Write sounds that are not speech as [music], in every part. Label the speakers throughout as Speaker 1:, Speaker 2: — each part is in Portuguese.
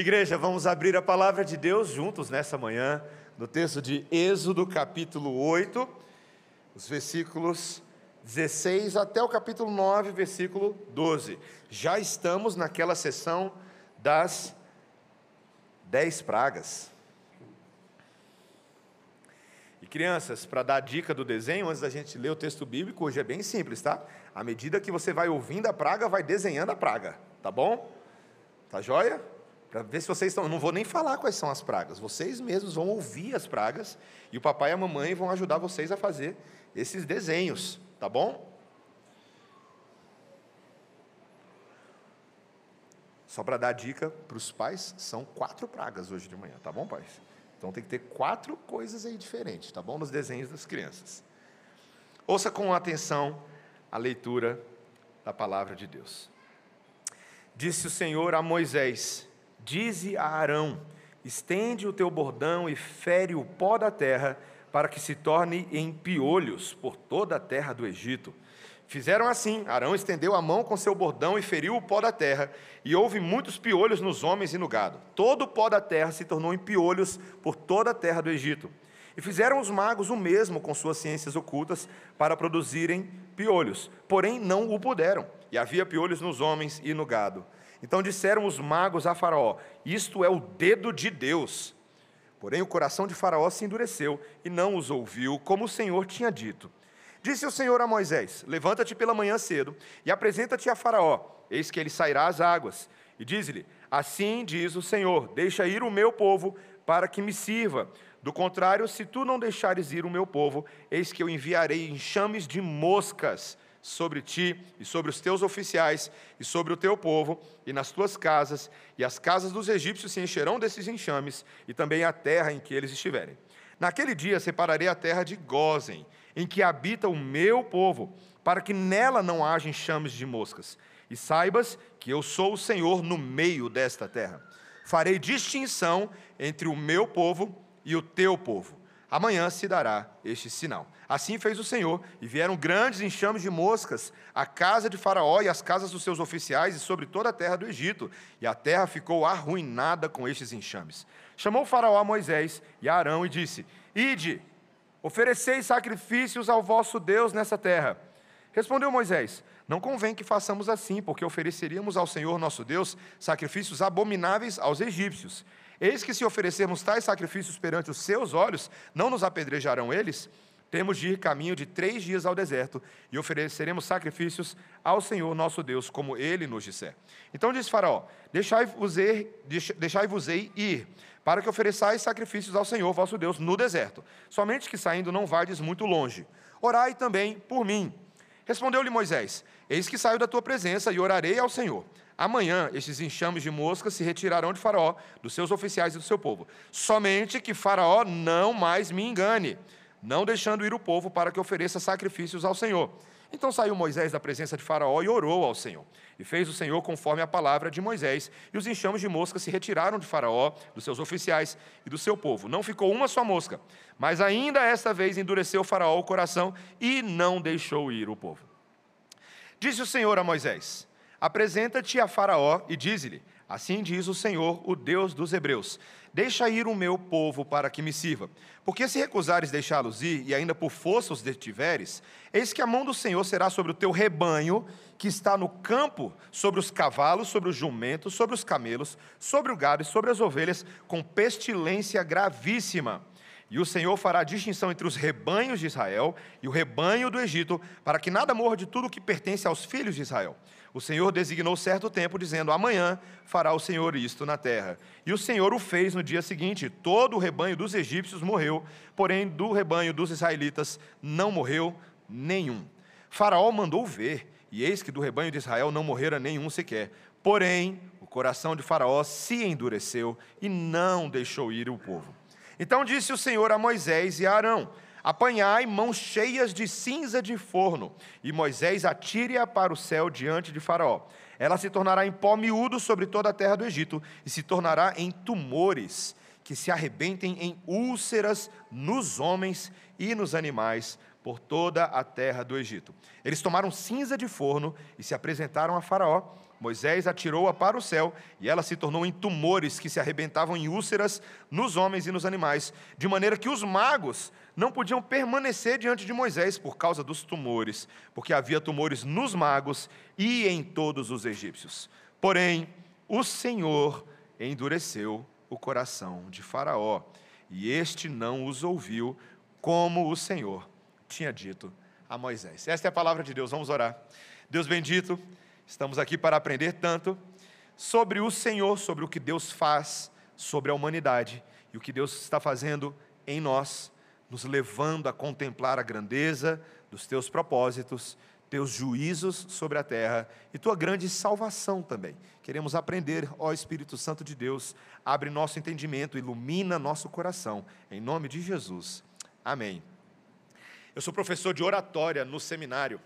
Speaker 1: Igreja, vamos abrir a palavra de Deus juntos nessa manhã, no texto de Êxodo, capítulo 8, os versículos 16 até o capítulo 9, versículo 12. Já estamos naquela sessão das dez pragas. E crianças, para dar a dica do desenho, antes da gente ler o texto bíblico, hoje é bem simples, tá? À medida que você vai ouvindo a praga, vai desenhando a praga, tá bom? Tá joia? Para ver se vocês estão. Não vou nem falar quais são as pragas, vocês mesmos vão ouvir as pragas e o papai e a mamãe vão ajudar vocês a fazer esses desenhos, tá bom? Só para dar dica para os pais, são quatro pragas hoje de manhã, tá bom, pais? Então tem que ter quatro coisas aí diferentes, tá bom? Nos desenhos das crianças. Ouça com atenção a leitura da palavra de Deus. Disse o Senhor a Moisés: Dize a Arão: estende o teu bordão e fere o pó da terra, para que se torne em piolhos por toda a terra do Egito. Fizeram assim: Arão estendeu a mão com seu bordão e feriu o pó da terra, e houve muitos piolhos nos homens e no gado. Todo o pó da terra se tornou em piolhos por toda a terra do Egito. E fizeram os magos o mesmo com suas ciências ocultas para produzirem piolhos, porém não o puderam, e havia piolhos nos homens e no gado. Então disseram os magos a Faraó: Isto é o dedo de Deus. Porém, o coração de Faraó se endureceu e não os ouviu, como o Senhor tinha dito. Disse o Senhor a Moisés: Levanta-te pela manhã cedo e apresenta-te a Faraó, eis que ele sairá às águas. E diz-lhe: Assim diz o Senhor: Deixa ir o meu povo para que me sirva. Do contrário, se tu não deixares ir o meu povo, eis que eu enviarei enxames de moscas sobre ti e sobre os teus oficiais e sobre o teu povo e nas tuas casas, e as casas dos egípcios se encherão desses enxames, e também a terra em que eles estiverem. Naquele dia separarei a terra de Gozen, em que habita o meu povo, para que nela não haja enxames de moscas. E saibas que eu sou o Senhor no meio desta terra. Farei distinção entre o meu povo e o teu povo amanhã se dará este sinal. Assim fez o Senhor, e vieram grandes enxames de moscas à casa de Faraó e às casas dos seus oficiais e sobre toda a terra do Egito, e a terra ficou arruinada com estes enxames. Chamou Faraó a Moisés e a Arão e disse: Ide, ofereceis sacrifícios ao vosso Deus nessa terra. Respondeu Moisés: Não convém que façamos assim, porque ofereceríamos ao Senhor nosso Deus sacrifícios abomináveis aos egípcios. Eis que se oferecermos tais sacrifícios perante os seus olhos, não nos apedrejarão eles? Temos de ir caminho de três dias ao deserto e ofereceremos sacrifícios ao Senhor nosso Deus, como ele nos disser. Então diz Faraó: Deixai-vos ir, deixai ir, para que ofereçais sacrifícios ao Senhor vosso Deus no deserto. Somente que saindo não vardes muito longe. Orai também por mim. Respondeu-lhe Moisés: Eis que saio da tua presença e orarei ao Senhor. Amanhã estes enxames de moscas se retirarão de Faraó, dos seus oficiais e do seu povo. Somente que Faraó não mais me engane, não deixando ir o povo para que ofereça sacrifícios ao Senhor. Então saiu Moisés da presença de Faraó e orou ao Senhor. E fez o Senhor conforme a palavra de Moisés, e os enxames de moscas se retiraram de Faraó, dos seus oficiais e do seu povo. Não ficou uma só mosca, mas ainda esta vez endureceu Faraó o coração e não deixou ir o povo. Disse o Senhor a Moisés: Apresenta-te a Faraó e dize-lhe: Assim diz o Senhor, o Deus dos Hebreus: Deixa ir o meu povo para que me sirva. Porque se recusares deixá-los ir, e ainda por força os detiveres, eis que a mão do Senhor será sobre o teu rebanho, que está no campo, sobre os cavalos, sobre os jumentos, sobre os camelos, sobre o gado e sobre as ovelhas, com pestilência gravíssima. E o Senhor fará distinção entre os rebanhos de Israel e o rebanho do Egito, para que nada morra de tudo que pertence aos filhos de Israel. O Senhor designou certo tempo, dizendo: Amanhã fará o Senhor isto na terra. E o Senhor o fez no dia seguinte. Todo o rebanho dos egípcios morreu, porém do rebanho dos israelitas não morreu nenhum. Faraó mandou ver, e eis que do rebanho de Israel não morrera nenhum sequer. Porém, o coração de Faraó se endureceu e não deixou ir o povo. Então disse o Senhor a Moisés e a Arão: Apanhai mãos cheias de cinza de forno, e Moisés atire-a para o céu diante de Faraó. Ela se tornará em pó miúdo sobre toda a terra do Egito, e se tornará em tumores, que se arrebentem em úlceras nos homens e nos animais, por toda a terra do Egito. Eles tomaram cinza de forno e se apresentaram a Faraó, Moisés atirou-a para o céu e ela se tornou em tumores que se arrebentavam em úlceras nos homens e nos animais, de maneira que os magos não podiam permanecer diante de Moisés por causa dos tumores, porque havia tumores nos magos e em todos os egípcios. Porém, o Senhor endureceu o coração de Faraó, e este não os ouviu, como o Senhor tinha dito a Moisés. Esta é a palavra de Deus, vamos orar. Deus bendito, estamos aqui para aprender tanto sobre o Senhor, sobre o que Deus faz, sobre a humanidade e o que Deus está fazendo em nós nos levando a contemplar a grandeza dos teus propósitos, teus juízos sobre a terra e tua grande salvação também. Queremos aprender, ó Espírito Santo de Deus, abre nosso entendimento, ilumina nosso coração, em nome de Jesus. Amém. Eu sou professor de oratória no seminário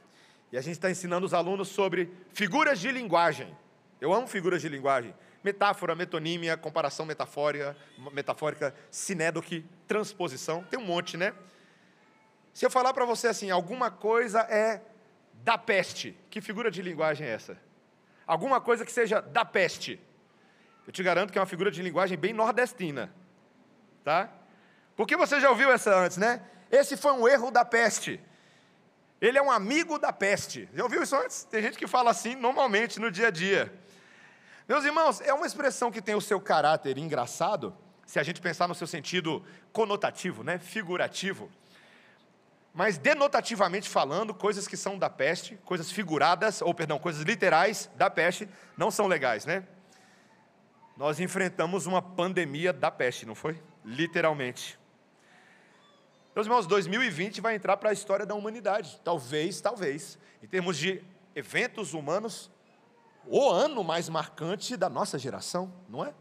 Speaker 1: e a gente está ensinando os alunos sobre figuras de linguagem. Eu amo figuras de linguagem. Metáfora, metonímia, comparação metafórica, metafórica, sinédoque, transposição, tem um monte, né? Se eu falar para você assim, alguma coisa é da peste, que figura de linguagem é essa? Alguma coisa que seja da peste. Eu te garanto que é uma figura de linguagem bem nordestina, tá? Porque você já ouviu essa antes, né? Esse foi um erro da peste. Ele é um amigo da peste. Já ouviu isso antes? Tem gente que fala assim normalmente no dia a dia. Meus irmãos, é uma expressão que tem o seu caráter engraçado, se a gente pensar no seu sentido conotativo, né, figurativo. Mas denotativamente falando, coisas que são da peste, coisas figuradas, ou perdão, coisas literais da peste, não são legais, né? Nós enfrentamos uma pandemia da peste, não foi? Literalmente. Meus irmãos, 2020 vai entrar para a história da humanidade. Talvez, talvez, em termos de eventos humanos, o ano mais marcante da nossa geração, não é?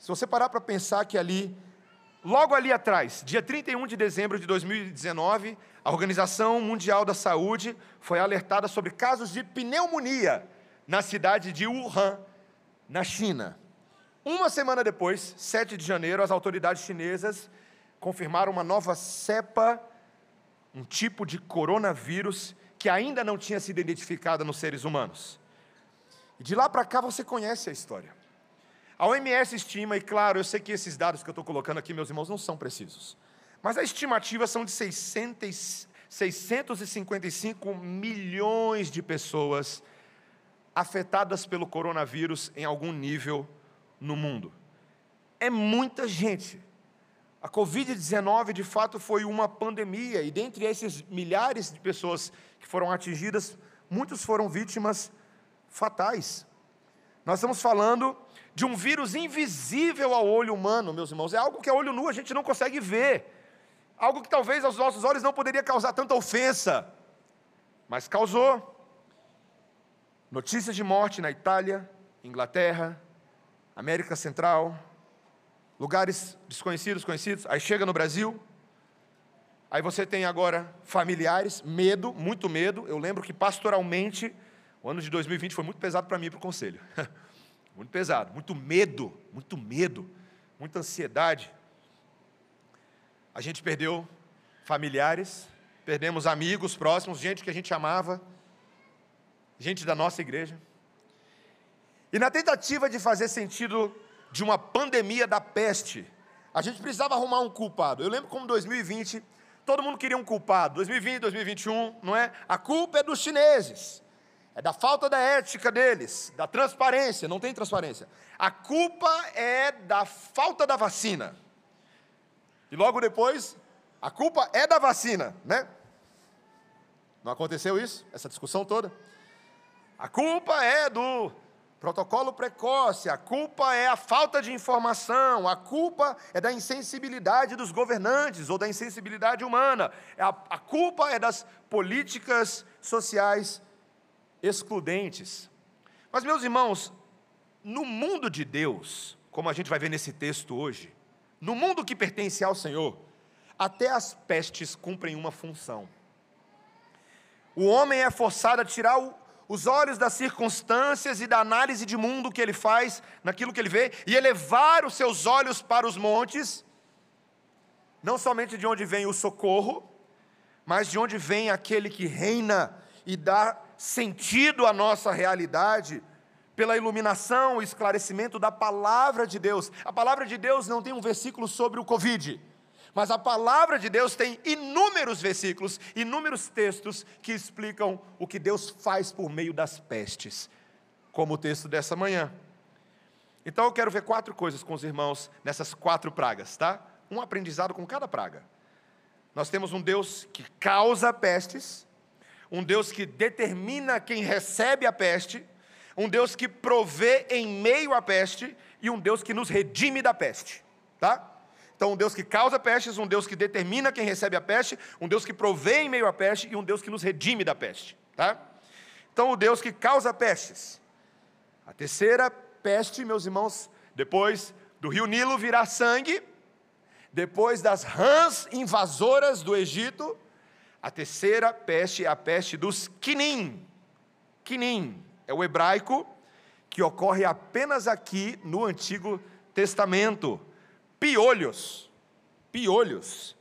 Speaker 1: Se você parar para pensar que ali, logo ali atrás, dia 31 de dezembro de 2019, a Organização Mundial da Saúde foi alertada sobre casos de pneumonia na cidade de Wuhan, na China. Uma semana depois, 7 de janeiro, as autoridades chinesas confirmaram uma nova cepa, um tipo de coronavírus que ainda não tinha sido identificada nos seres humanos. E de lá para cá você conhece a história. A OMS estima, e claro, eu sei que esses dados que eu estou colocando aqui, meus irmãos, não são precisos, mas a estimativa são de 600, 655 milhões de pessoas afetadas pelo coronavírus em algum nível no mundo. É muita gente. A Covid-19 de fato foi uma pandemia, e dentre esses milhares de pessoas que foram atingidas, muitos foram vítimas fatais. Nós estamos falando de um vírus invisível ao olho humano, meus irmãos. É algo que a olho nu a gente não consegue ver. Algo que talvez aos nossos olhos não poderia causar tanta ofensa, mas causou. Notícias de morte na Itália, Inglaterra, América Central, lugares desconhecidos, conhecidos. Aí chega no Brasil. Aí você tem agora familiares, medo, muito medo. Eu lembro que pastoralmente o ano de 2020 foi muito pesado para mim e para o conselho. [laughs] muito pesado, muito medo, muito medo, muita ansiedade. A gente perdeu familiares, perdemos amigos próximos, gente que a gente amava, gente da nossa igreja. E na tentativa de fazer sentido de uma pandemia da peste, a gente precisava arrumar um culpado. Eu lembro como 2020, todo mundo queria um culpado. 2020, 2021, não é? A culpa é dos chineses é da falta da ética deles, da transparência, não tem transparência. A culpa é da falta da vacina. E logo depois, a culpa é da vacina, né? Não aconteceu isso? Essa discussão toda? A culpa é do protocolo precoce, a culpa é a falta de informação, a culpa é da insensibilidade dos governantes ou da insensibilidade humana, a, a culpa é das políticas sociais excludentes. Mas, meus irmãos, no mundo de Deus, como a gente vai ver nesse texto hoje, no mundo que pertence ao Senhor, até as pestes cumprem uma função. O homem é forçado a tirar o, os olhos das circunstâncias e da análise de mundo que ele faz, naquilo que ele vê, e elevar os seus olhos para os montes, não somente de onde vem o socorro, mas de onde vem aquele que reina e dá sentido à nossa realidade pela iluminação, e esclarecimento da palavra de Deus. A palavra de Deus não tem um versículo sobre o Covid, mas a palavra de Deus tem inúmeros versículos, inúmeros textos que explicam o que Deus faz por meio das pestes, como o texto dessa manhã. Então eu quero ver quatro coisas com os irmãos nessas quatro pragas, tá? Um aprendizado com cada praga. Nós temos um Deus que causa pestes, um Deus que determina quem recebe a peste, um Deus que provê em meio à peste e um Deus que nos redime da peste, tá? Então, um Deus que causa pestes, um Deus que determina quem recebe a peste, um Deus que provê em meio à peste e um Deus que nos redime da peste, tá? Então, o Deus que causa pestes. A terceira peste, meus irmãos, depois do rio Nilo virar sangue, depois das rãs invasoras do Egito, a terceira peste é a peste dos quinim. Quinim é o hebraico que ocorre apenas aqui no Antigo Testamento. Piolhos. Piolhos.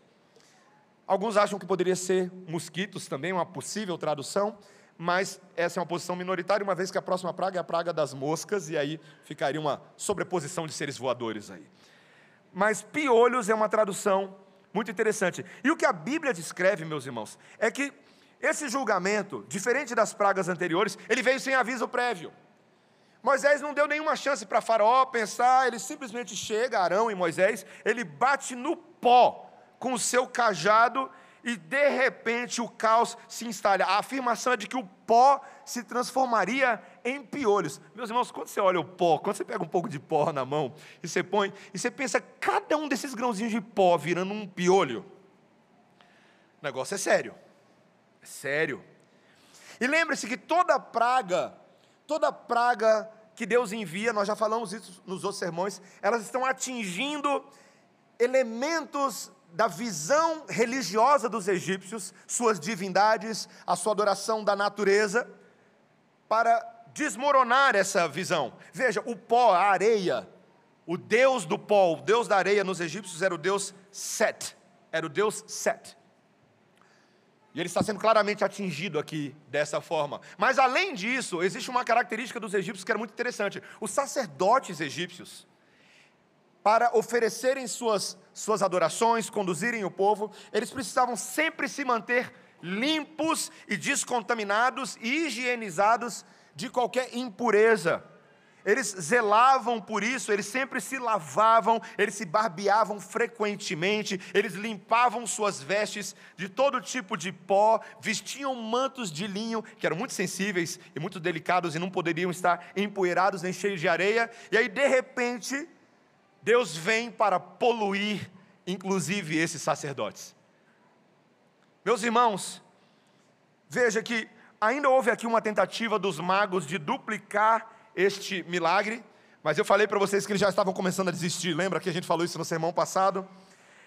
Speaker 1: Alguns acham que poderia ser mosquitos também, uma possível tradução, mas essa é uma posição minoritária, uma vez que a próxima praga é a praga das moscas, e aí ficaria uma sobreposição de seres voadores aí. Mas piolhos é uma tradução muito interessante. E o que a Bíblia descreve, meus irmãos, é que esse julgamento, diferente das pragas anteriores, ele veio sem aviso prévio. Moisés não deu nenhuma chance para Faraó pensar, ele simplesmente chega, Arão e Moisés, ele bate no pó com o seu cajado e de repente o caos se instala. A afirmação é de que o pó se transformaria em piolhos. Meus irmãos, quando você olha o pó, quando você pega um pouco de pó na mão e você põe, e você pensa cada um desses grãozinhos de pó virando um piolho, o negócio é sério. É sério. E lembre-se que toda praga, toda praga que Deus envia, nós já falamos isso nos outros sermões, elas estão atingindo elementos da visão religiosa dos egípcios, suas divindades, a sua adoração da natureza, para desmoronar essa visão. Veja, o pó, a areia, o deus do pó, o deus da areia nos egípcios era o deus Set, era o deus Set. Ele está sendo claramente atingido aqui dessa forma. Mas além disso, existe uma característica dos egípcios que era muito interessante. Os sacerdotes egípcios, para oferecerem suas, suas adorações, conduzirem o povo, eles precisavam sempre se manter limpos e descontaminados e higienizados de qualquer impureza. Eles zelavam por isso, eles sempre se lavavam, eles se barbeavam frequentemente, eles limpavam suas vestes de todo tipo de pó, vestiam mantos de linho, que eram muito sensíveis e muito delicados e não poderiam estar empoeirados nem cheios de areia. E aí, de repente, Deus vem para poluir, inclusive, esses sacerdotes. Meus irmãos, veja que ainda houve aqui uma tentativa dos magos de duplicar este milagre, mas eu falei para vocês que eles já estavam começando a desistir, lembra que a gente falou isso no sermão passado?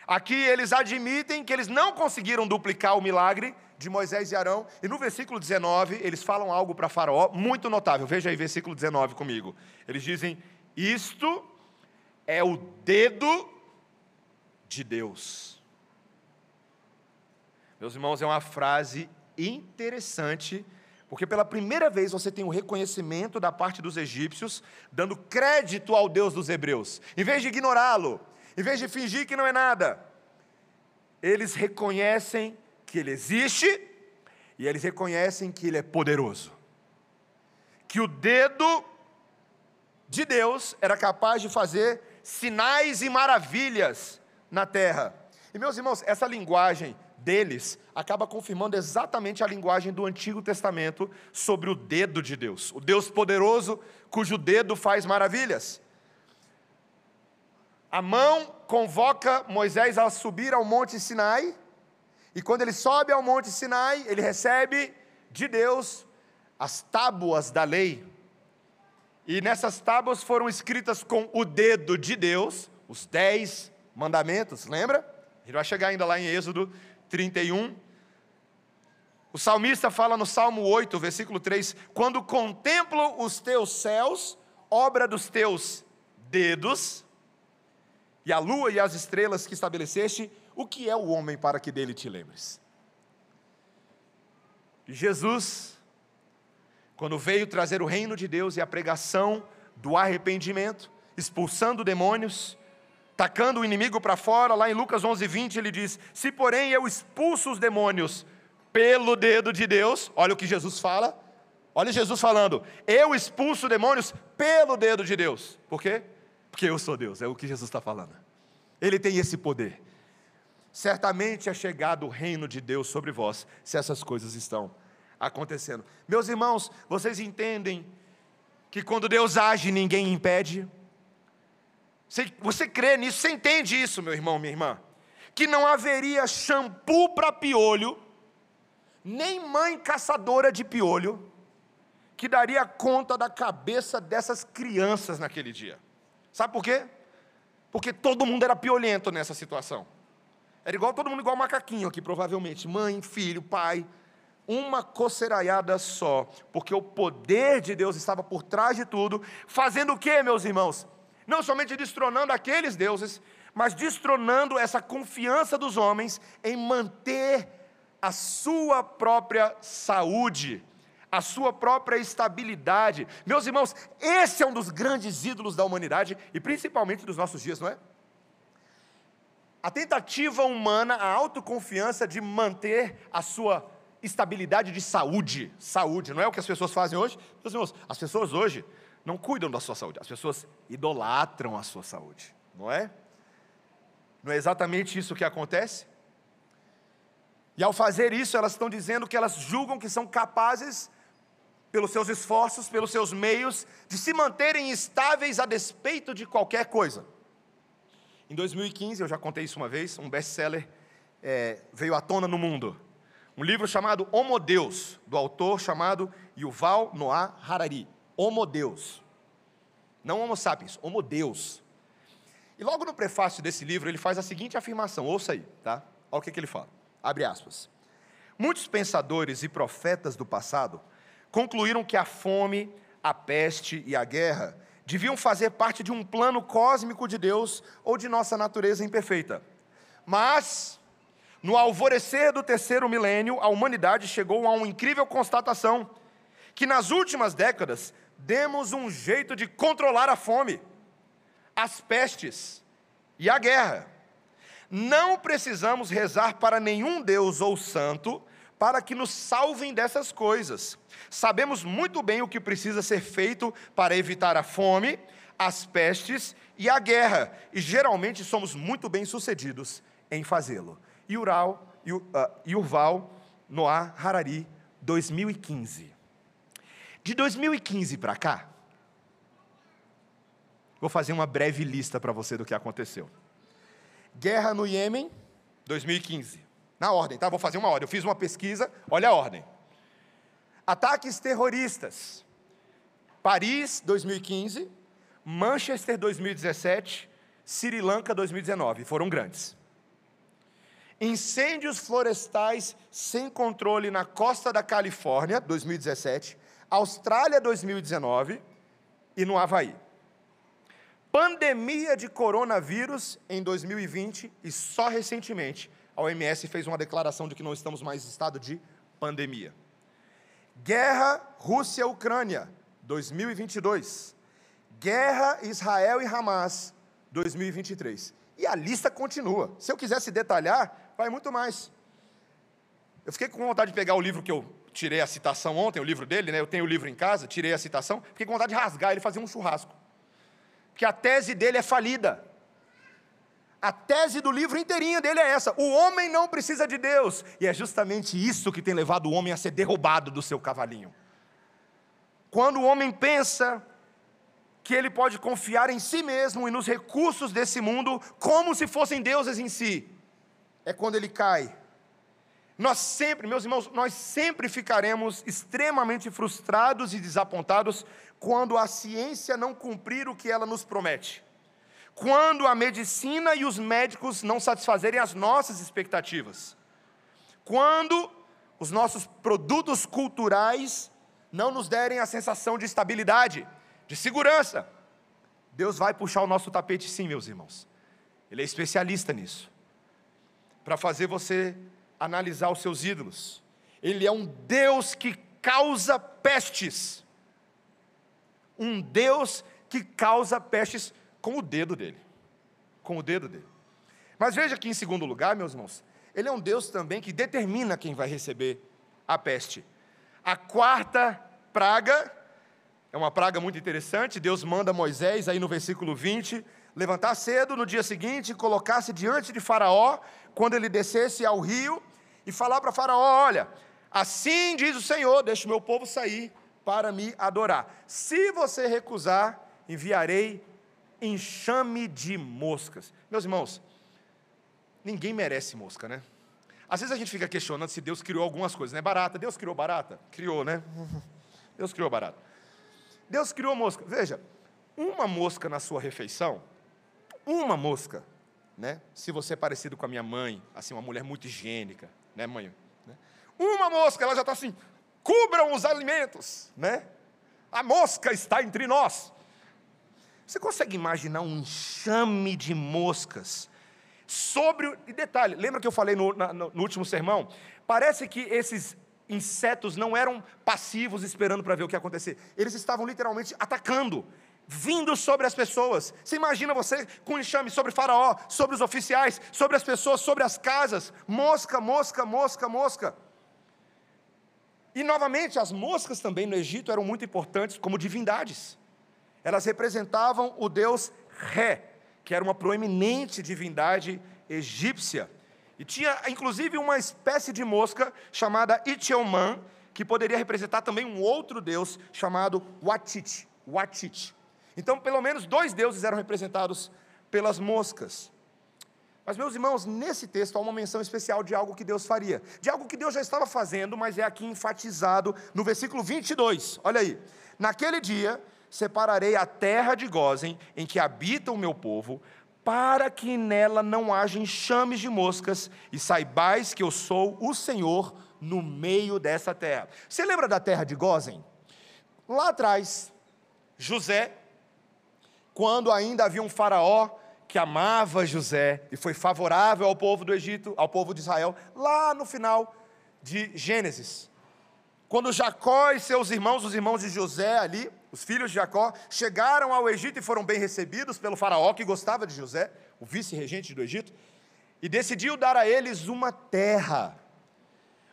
Speaker 1: Aqui eles admitem que eles não conseguiram duplicar o milagre de Moisés e Arão, e no versículo 19 eles falam algo para Faraó muito notável. Veja aí, versículo 19 comigo. Eles dizem: Isto é o dedo de Deus. Meus irmãos, é uma frase interessante porque pela primeira vez você tem um reconhecimento da parte dos egípcios, dando crédito ao Deus dos hebreus. Em vez de ignorá-lo, em vez de fingir que não é nada, eles reconhecem que ele existe e eles reconhecem que ele é poderoso. Que o dedo de Deus era capaz de fazer sinais e maravilhas na terra. E meus irmãos, essa linguagem deles acaba confirmando exatamente a linguagem do Antigo Testamento sobre o dedo de Deus, o Deus poderoso cujo dedo faz maravilhas. A mão convoca Moisés a subir ao Monte Sinai, e quando ele sobe ao Monte Sinai, ele recebe de Deus as tábuas da lei. E nessas tábuas foram escritas com o dedo de Deus, os dez mandamentos, lembra? Gente vai chegar ainda lá em Êxodo 31. O salmista fala no Salmo 8, versículo 3: Quando contemplo os teus céus, obra dos teus dedos, e a lua e as estrelas que estabeleceste, o que é o homem para que dele te lembres? Jesus quando veio trazer o reino de Deus e a pregação do arrependimento, expulsando demônios, tacando o inimigo para fora, lá em Lucas 11, 20, ele diz: Se porém eu expulso os demônios pelo dedo de Deus, olha o que Jesus fala, olha Jesus falando: Eu expulso demônios pelo dedo de Deus, por quê? Porque eu sou Deus, é o que Jesus está falando. Ele tem esse poder. Certamente é chegado o reino de Deus sobre vós, se essas coisas estão acontecendo. Meus irmãos, vocês entendem que quando Deus age, ninguém impede? Você, você crê nisso? Você entende isso, meu irmão, minha irmã? Que não haveria shampoo para piolho, nem mãe caçadora de piolho, que daria conta da cabeça dessas crianças naquele dia. Sabe por quê? Porque todo mundo era piolento nessa situação. Era igual todo mundo igual macaquinho aqui, provavelmente. Mãe, filho, pai, uma coceiraiada só, porque o poder de Deus estava por trás de tudo, fazendo o que, meus irmãos? Não somente destronando aqueles deuses, mas destronando essa confiança dos homens em manter a sua própria saúde, a sua própria estabilidade. Meus irmãos, esse é um dos grandes ídolos da humanidade e principalmente dos nossos dias, não é? A tentativa humana, a autoconfiança de manter a sua estabilidade de saúde. Saúde, não é o que as pessoas fazem hoje? Meus irmãos, as pessoas hoje não cuidam da sua saúde, as pessoas idolatram a sua saúde, não é? Não é exatamente isso que acontece? E ao fazer isso, elas estão dizendo que elas julgam que são capazes, pelos seus esforços, pelos seus meios, de se manterem estáveis a despeito de qualquer coisa. Em 2015, eu já contei isso uma vez, um best-seller é, veio à tona no mundo. Um livro chamado Homo Deus, do autor chamado Yuval Noah Harari. Homo Deus. Não Homo sapiens, Homo Deus. E logo no prefácio desse livro, ele faz a seguinte afirmação, ouça aí, tá? Olha o que, que ele fala. Abre aspas. Muitos pensadores e profetas do passado concluíram que a fome, a peste e a guerra deviam fazer parte de um plano cósmico de Deus ou de nossa natureza imperfeita. Mas no alvorecer do terceiro milênio, a humanidade chegou a uma incrível constatação: que nas últimas décadas demos um jeito de controlar a fome, as pestes e a guerra. Não precisamos rezar para nenhum Deus ou santo para que nos salvem dessas coisas. Sabemos muito bem o que precisa ser feito para evitar a fome, as pestes e a guerra, e geralmente somos muito bem sucedidos em fazê-lo. Yural, Yuval Noah Harari, 2015. De 2015 para cá, vou fazer uma breve lista para você do que aconteceu. Guerra no Iêmen, 2015. Na ordem, tá? Vou fazer uma ordem. Eu fiz uma pesquisa, olha a ordem. Ataques terroristas. Paris, 2015. Manchester, 2017. Sri Lanka, 2019. Foram grandes incêndios florestais sem controle na costa da Califórnia, 2017, Austrália, 2019 e no Havaí. Pandemia de coronavírus em 2020 e só recentemente a OMS fez uma declaração de que não estamos mais em estado de pandemia. Guerra Rússia-Ucrânia, 2022. Guerra Israel e Hamas, 2023. E a lista continua. Se eu quisesse detalhar, vai muito mais. Eu fiquei com vontade de pegar o livro que eu tirei a citação ontem, o livro dele, né? Eu tenho o livro em casa, tirei a citação, fiquei com vontade de rasgar ele fazer um churrasco. Porque a tese dele é falida. A tese do livro inteirinho dele é essa: o homem não precisa de Deus. E é justamente isso que tem levado o homem a ser derrubado do seu cavalinho. Quando o homem pensa que ele pode confiar em si mesmo e nos recursos desse mundo como se fossem deuses em si, é quando ele cai. Nós sempre, meus irmãos, nós sempre ficaremos extremamente frustrados e desapontados quando a ciência não cumprir o que ela nos promete. Quando a medicina e os médicos não satisfazerem as nossas expectativas. Quando os nossos produtos culturais não nos derem a sensação de estabilidade, de segurança. Deus vai puxar o nosso tapete sim, meus irmãos. Ele é especialista nisso para fazer você analisar os seus ídolos. Ele é um Deus que causa pestes. Um Deus que causa pestes com o dedo dele. Com o dedo dele. Mas veja que, em segundo lugar, meus irmãos, ele é um Deus também que determina quem vai receber a peste. A quarta praga é uma praga muito interessante. Deus manda Moisés, aí no versículo 20, levantar cedo no dia seguinte, colocar-se diante de Faraó, quando ele descesse ao rio, e falar para Faraó: Olha, assim diz o Senhor, deixe o meu povo sair para me adorar. Se você recusar, enviarei enxame de moscas. Meus irmãos, ninguém merece mosca, né? Às vezes a gente fica questionando se Deus criou algumas coisas, né? Barata, Deus criou barata? Criou, né? [laughs] Deus criou barata. Deus criou mosca. Veja, uma mosca na sua refeição, uma mosca, né? Se você é parecido com a minha mãe, assim, uma mulher muito higiênica, né, mãe? Né? Uma mosca, ela já está assim, cubram os alimentos, né? A mosca está entre nós. Você consegue imaginar um enxame de moscas sobre. E detalhe, lembra que eu falei no, na, no último sermão? Parece que esses insetos não eram passivos esperando para ver o que ia acontecer. Eles estavam literalmente atacando, vindo sobre as pessoas. Você imagina você com enxame sobre Faraó, sobre os oficiais, sobre as pessoas, sobre as casas. Mosca, mosca, mosca, mosca. E novamente, as moscas também no Egito eram muito importantes como divindades. Elas representavam o deus Ré, que era uma proeminente divindade egípcia. E tinha inclusive uma espécie de mosca chamada Itielman, que poderia representar também um outro deus chamado Watit. Watit. Então, pelo menos dois deuses eram representados pelas moscas. Mas, meus irmãos, nesse texto há uma menção especial de algo que Deus faria, de algo que Deus já estava fazendo, mas é aqui enfatizado no versículo 22. Olha aí. Naquele dia separarei a terra de Gozem, em que habita o meu povo, para que nela não haja enxames de moscas, e saibais que eu sou o Senhor no meio dessa terra. Você lembra da terra de Gozem? Lá atrás, José, quando ainda havia um faraó que amava José e foi favorável ao povo do Egito, ao povo de Israel, lá no final de Gênesis. Quando Jacó e seus irmãos, os irmãos de José ali, os filhos de Jacó, chegaram ao Egito e foram bem recebidos pelo faraó que gostava de José, o vice-regente do Egito, e decidiu dar a eles uma terra.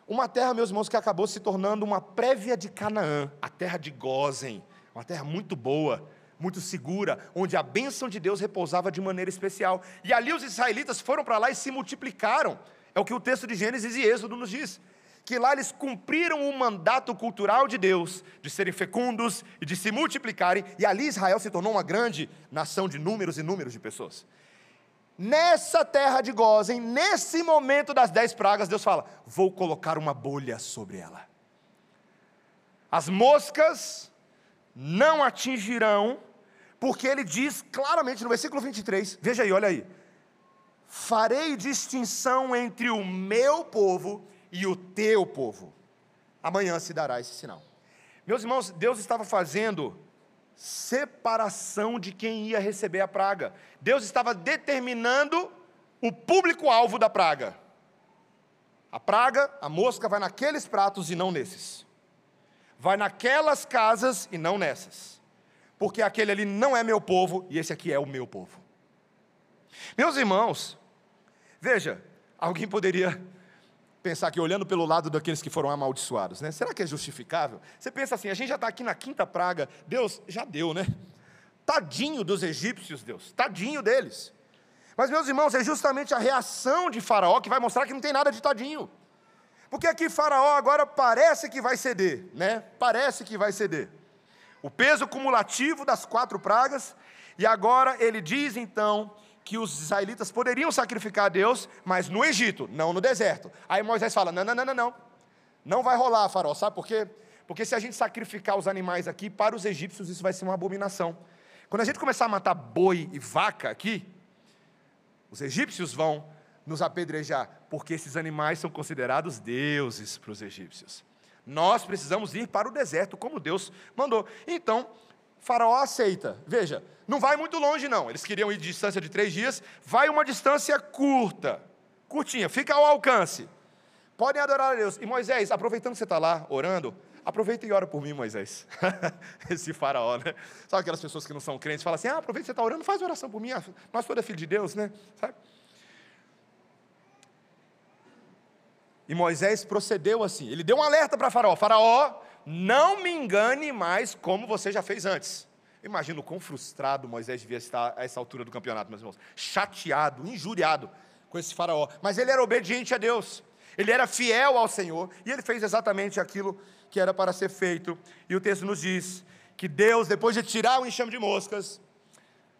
Speaker 1: Uma terra, meus irmãos, que acabou se tornando uma prévia de Canaã, a terra de Gozen, uma terra muito boa, muito segura, onde a bênção de Deus repousava de maneira especial. E ali os israelitas foram para lá e se multiplicaram. É o que o texto de Gênesis e Êxodo nos diz que lá eles cumpriram o mandato cultural de Deus, de serem fecundos e de se multiplicarem, e ali Israel se tornou uma grande nação de números e números de pessoas. Nessa terra de Gozem, nesse momento das dez pragas, Deus fala: Vou colocar uma bolha sobre ela. As moscas não atingirão, porque ele diz claramente no versículo 23, veja aí, olha aí: Farei distinção entre o meu povo e o teu povo. Amanhã se dará esse sinal. Meus irmãos, Deus estava fazendo separação de quem ia receber a praga. Deus estava determinando o público-alvo da praga. A praga, a mosca, vai naqueles pratos e não nesses. Vai naquelas casas e não nessas. Porque aquele ali não é meu povo e esse aqui é o meu povo. Meus irmãos, veja, alguém poderia pensar que olhando pelo lado daqueles que foram amaldiçoados, né? Será que é justificável? Você pensa assim, a gente já está aqui na quinta praga, Deus já deu, né? Tadinho dos egípcios, Deus, tadinho deles. Mas, meus irmãos, é justamente a reação de Faraó que vai mostrar que não tem nada de tadinho. Porque aqui Faraó agora parece que vai ceder, né? Parece que vai ceder. O peso cumulativo das quatro pragas, e agora ele diz então que os israelitas poderiam sacrificar a Deus, mas no Egito, não no deserto. Aí Moisés fala: não, não, não, não, não. Não vai rolar, farol. Sabe por quê? Porque se a gente sacrificar os animais aqui, para os egípcios isso vai ser uma abominação. Quando a gente começar a matar boi e vaca aqui, os egípcios vão nos apedrejar, porque esses animais são considerados deuses para os egípcios. Nós precisamos ir para o deserto, como Deus mandou. Então, Faraó aceita. Veja, não vai muito longe, não. Eles queriam ir de distância de três dias, vai uma distância curta, curtinha, fica ao alcance. Podem adorar a Deus. E Moisés, aproveitando que você está lá orando, Aproveita e ora por mim, Moisés. [laughs] Esse faraó, né? Sabe aquelas pessoas que não são crentes, falam assim: ah, aproveita que você está orando, faz oração por mim. Ah, nós todos é filho de Deus, né? Sabe? E Moisés procedeu assim. Ele deu um alerta para Faraó: Faraó, não me engane mais como você já fez antes. Imagina o quão frustrado Moisés devia estar a essa altura do campeonato, meus irmãos. Chateado, injuriado com esse Faraó. Mas ele era obediente a Deus. Ele era fiel ao Senhor e ele fez exatamente aquilo que era para ser feito. E o texto nos diz que Deus, depois de tirar o enxame de moscas,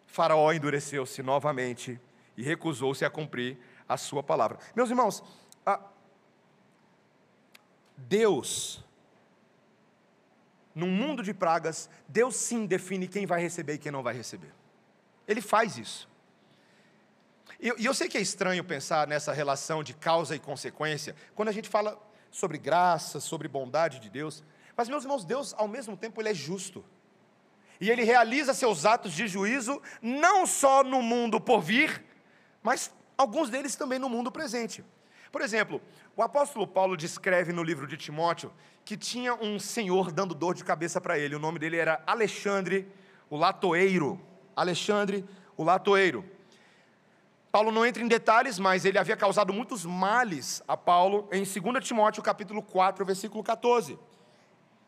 Speaker 1: Faraó endureceu-se novamente e recusou-se a cumprir a sua palavra. Meus irmãos, Deus, num mundo de pragas, Deus sim define quem vai receber e quem não vai receber. Ele faz isso. E eu, sei que é estranho pensar nessa relação de causa e consequência, quando a gente fala sobre graça, sobre bondade de Deus. Mas, meus irmãos, Deus, ao mesmo tempo, Ele é justo. E Ele realiza seus atos de juízo, não só no mundo por vir, mas alguns deles também no mundo presente. Por exemplo, o apóstolo Paulo descreve no livro de Timóteo que tinha um senhor dando dor de cabeça para ele. O nome dele era Alexandre, o latoeiro. Alexandre, o latoeiro. Paulo não entra em detalhes, mas ele havia causado muitos males a Paulo em 2 Timóteo capítulo 4, versículo 14.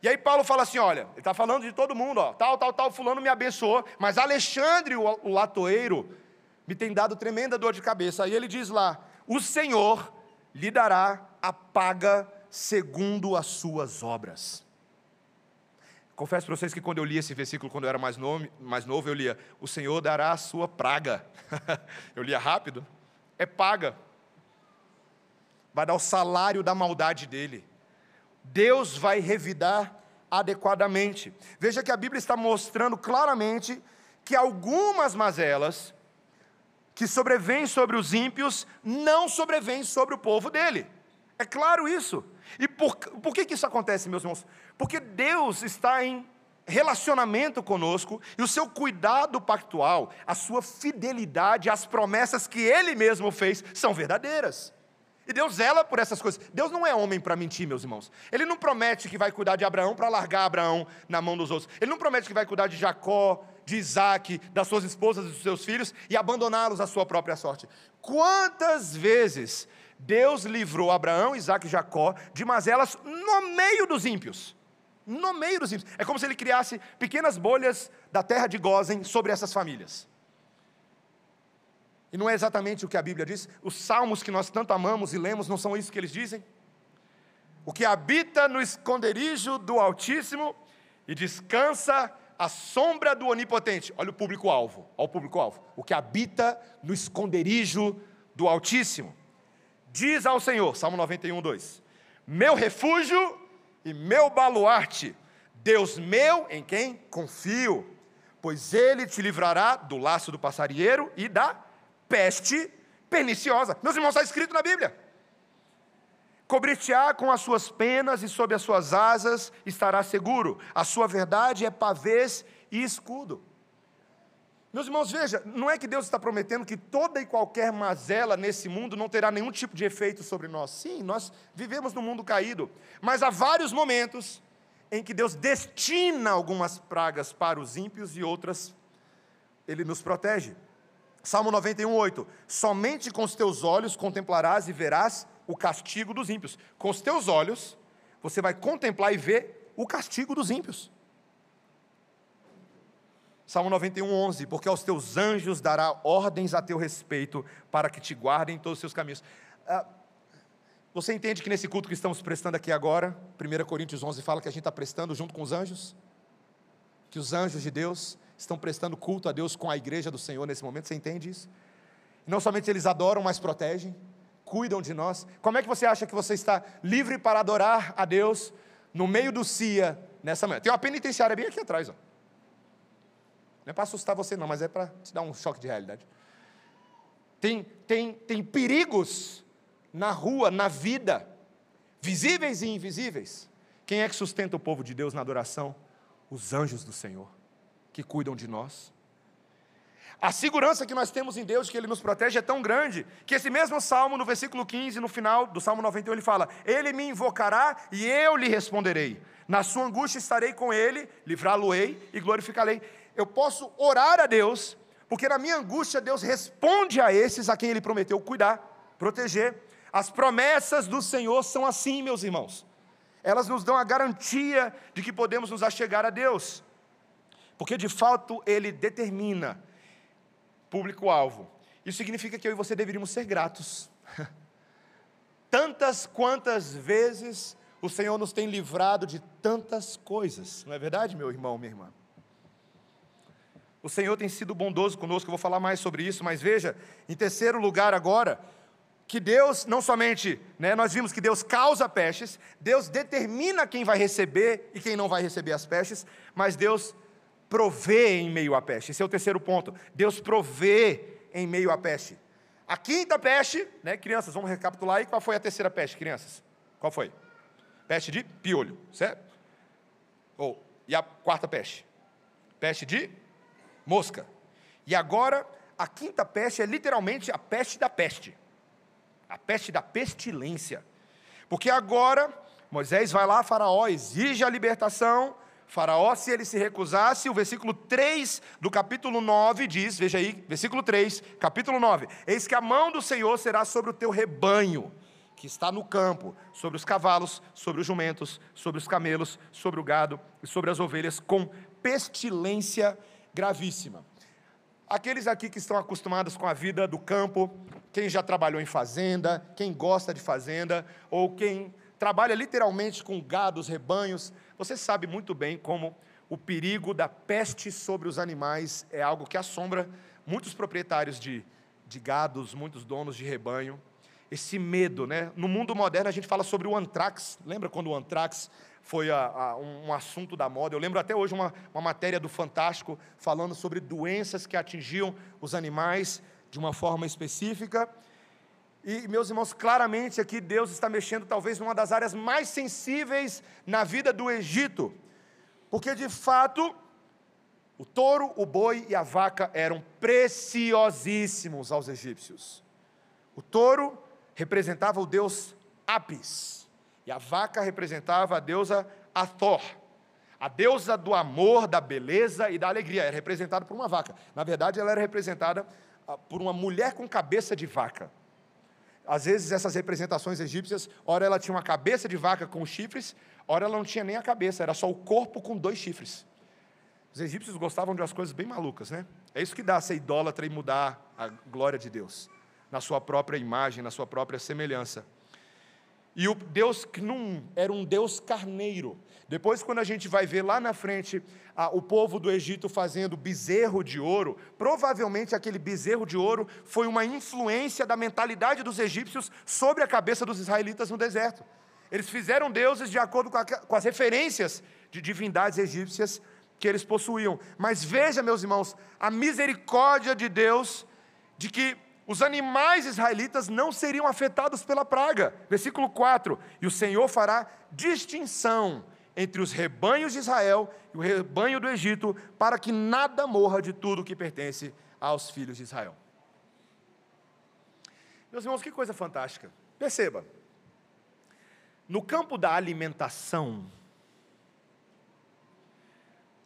Speaker 1: E aí Paulo fala assim, olha, ele está falando de todo mundo, ó, tal, tal, tal, fulano me abençoou, mas Alexandre, o, o latoeiro, me tem dado tremenda dor de cabeça. Aí ele diz lá, o Senhor lhe dará a paga segundo as suas obras. Confesso para vocês que quando eu li esse versículo, quando eu era mais novo, mais novo eu lia: O Senhor dará a sua praga. [laughs] eu lia rápido. É paga. Vai dar o salário da maldade dele. Deus vai revidar adequadamente. Veja que a Bíblia está mostrando claramente que algumas mazelas que sobrevêm sobre os ímpios não sobrevêm sobre o povo dele. É claro isso. E por, por que, que isso acontece, meus irmãos? Porque Deus está em relacionamento conosco e o seu cuidado pactual, a sua fidelidade às promessas que Ele mesmo fez são verdadeiras. E Deus zela por essas coisas. Deus não é homem para mentir, meus irmãos. Ele não promete que vai cuidar de Abraão para largar Abraão na mão dos outros. Ele não promete que vai cuidar de Jacó, de Isaac, das suas esposas e dos seus filhos e abandoná-los à sua própria sorte. Quantas vezes Deus livrou Abraão, Isaac e Jacó de mazelas no meio dos ímpios? No meio dos ímpios. É como se ele criasse pequenas bolhas da terra de Gozen sobre essas famílias. E não é exatamente o que a Bíblia diz. Os salmos que nós tanto amamos e lemos não são isso que eles dizem? O que habita no esconderijo do Altíssimo e descansa à sombra do Onipotente. Olha o público-alvo, olha o público-alvo. O que habita no esconderijo do Altíssimo. Diz ao Senhor, Salmo 91, 2: Meu refúgio e meu baluarte, Deus meu em quem confio, pois ele te livrará do laço do passarinheiro e da peste perniciosa. Meus irmãos, está escrito na Bíblia. Cobrir-te-á com as suas penas e sob as suas asas estará seguro. A sua verdade é pavês e escudo. Meus irmãos, veja, não é que Deus está prometendo que toda e qualquer mazela nesse mundo não terá nenhum tipo de efeito sobre nós. Sim, nós vivemos num mundo caído, mas há vários momentos em que Deus destina algumas pragas para os ímpios e outras ele nos protege. Salmo 91, 8: Somente com os teus olhos contemplarás e verás o castigo dos ímpios. Com os teus olhos, você vai contemplar e ver o castigo dos ímpios. Salmo 91, 11: Porque aos teus anjos dará ordens a teu respeito, para que te guardem em todos os seus caminhos. Ah, você entende que nesse culto que estamos prestando aqui agora, 1 Coríntios 11 fala que a gente está prestando junto com os anjos? Que os anjos de Deus estão prestando culto a Deus com a igreja do Senhor nesse momento, você entende isso? Não somente eles adoram, mas protegem, cuidam de nós. Como é que você acha que você está livre para adorar a Deus no meio do CIA nessa manhã? Tem uma penitenciária bem aqui atrás, ó. Não é para assustar você, não, mas é para te dar um choque de realidade. Tem, tem, tem perigos na rua, na vida, visíveis e invisíveis. Quem é que sustenta o povo de Deus na adoração? Os anjos do Senhor, que cuidam de nós. A segurança que nós temos em Deus, que Ele nos protege, é tão grande, que esse mesmo salmo, no versículo 15, no final do salmo 91, ele fala: Ele me invocará e eu lhe responderei. Na sua angústia estarei com Ele, livrá-lo-ei e glorificá-lo. Eu posso orar a Deus, porque na minha angústia Deus responde a esses a quem Ele prometeu cuidar, proteger. As promessas do Senhor são assim, meus irmãos. Elas nos dão a garantia de que podemos nos achegar a Deus, porque de fato Ele determina público-alvo. Isso significa que eu e você deveríamos ser gratos. [laughs] Tantas quantas vezes o Senhor nos tem livrado de tantas coisas, não é verdade, meu irmão, minha irmã? O Senhor tem sido bondoso conosco, eu vou falar mais sobre isso, mas veja, em terceiro lugar agora, que Deus não somente, né, nós vimos que Deus causa pestes, Deus determina quem vai receber e quem não vai receber as pestes, mas Deus provê em meio à peste. Esse é o terceiro ponto. Deus provê em meio à peste. A quinta peste, né, crianças, vamos recapitular aí qual foi a terceira peste, crianças? Qual foi? Peste de piolho, certo? Ou, e a quarta peste? Peste de mosca. E agora, a quinta peste é literalmente a peste da peste. A peste da pestilência. Porque agora, Moisés vai lá, Faraó exige a libertação, Faraó, se ele se recusasse, o versículo 3 do capítulo 9 diz, veja aí, versículo 3, capítulo 9: Eis que a mão do Senhor será sobre o teu rebanho, que está no campo, sobre os cavalos, sobre os jumentos, sobre os camelos, sobre o gado e sobre as ovelhas, com pestilência gravíssima. Aqueles aqui que estão acostumados com a vida do campo, quem já trabalhou em fazenda, quem gosta de fazenda, ou quem trabalha literalmente com gados, rebanhos, você sabe muito bem como o perigo da peste sobre os animais é algo que assombra muitos proprietários de, de gados, muitos donos de rebanho. Esse medo, né? No mundo moderno a gente fala sobre o antrax. Lembra quando o antrax foi a, a, um assunto da moda? Eu lembro até hoje uma, uma matéria do Fantástico falando sobre doenças que atingiam os animais de uma forma específica. E, meus irmãos, claramente aqui Deus está mexendo talvez numa das áreas mais sensíveis na vida do Egito, porque de fato o touro, o boi e a vaca eram preciosíssimos aos egípcios. O touro representava o deus Apis, e a vaca representava a deusa Athor, a deusa do amor, da beleza e da alegria. Era representada por uma vaca. Na verdade, ela era representada ah, por uma mulher com cabeça de vaca. Às vezes essas representações egípcias, ora ela tinha uma cabeça de vaca com chifres, ora ela não tinha nem a cabeça, era só o corpo com dois chifres. Os egípcios gostavam de umas coisas bem malucas, né? É isso que dá ser idólatra e mudar a glória de Deus, na sua própria imagem, na sua própria semelhança. E o Deus Knum era um Deus carneiro. Depois, quando a gente vai ver lá na frente o povo do Egito fazendo bezerro de ouro, provavelmente aquele bezerro de ouro foi uma influência da mentalidade dos egípcios sobre a cabeça dos israelitas no deserto. Eles fizeram deuses de acordo com, a, com as referências de divindades egípcias que eles possuíam. Mas veja, meus irmãos, a misericórdia de Deus de que os animais israelitas não seriam afetados pela praga. Versículo 4: E o Senhor fará distinção entre os rebanhos de Israel e o rebanho do Egito, para que nada morra de tudo que pertence aos filhos de Israel. Meus irmãos, que coisa fantástica. Perceba, no campo da alimentação,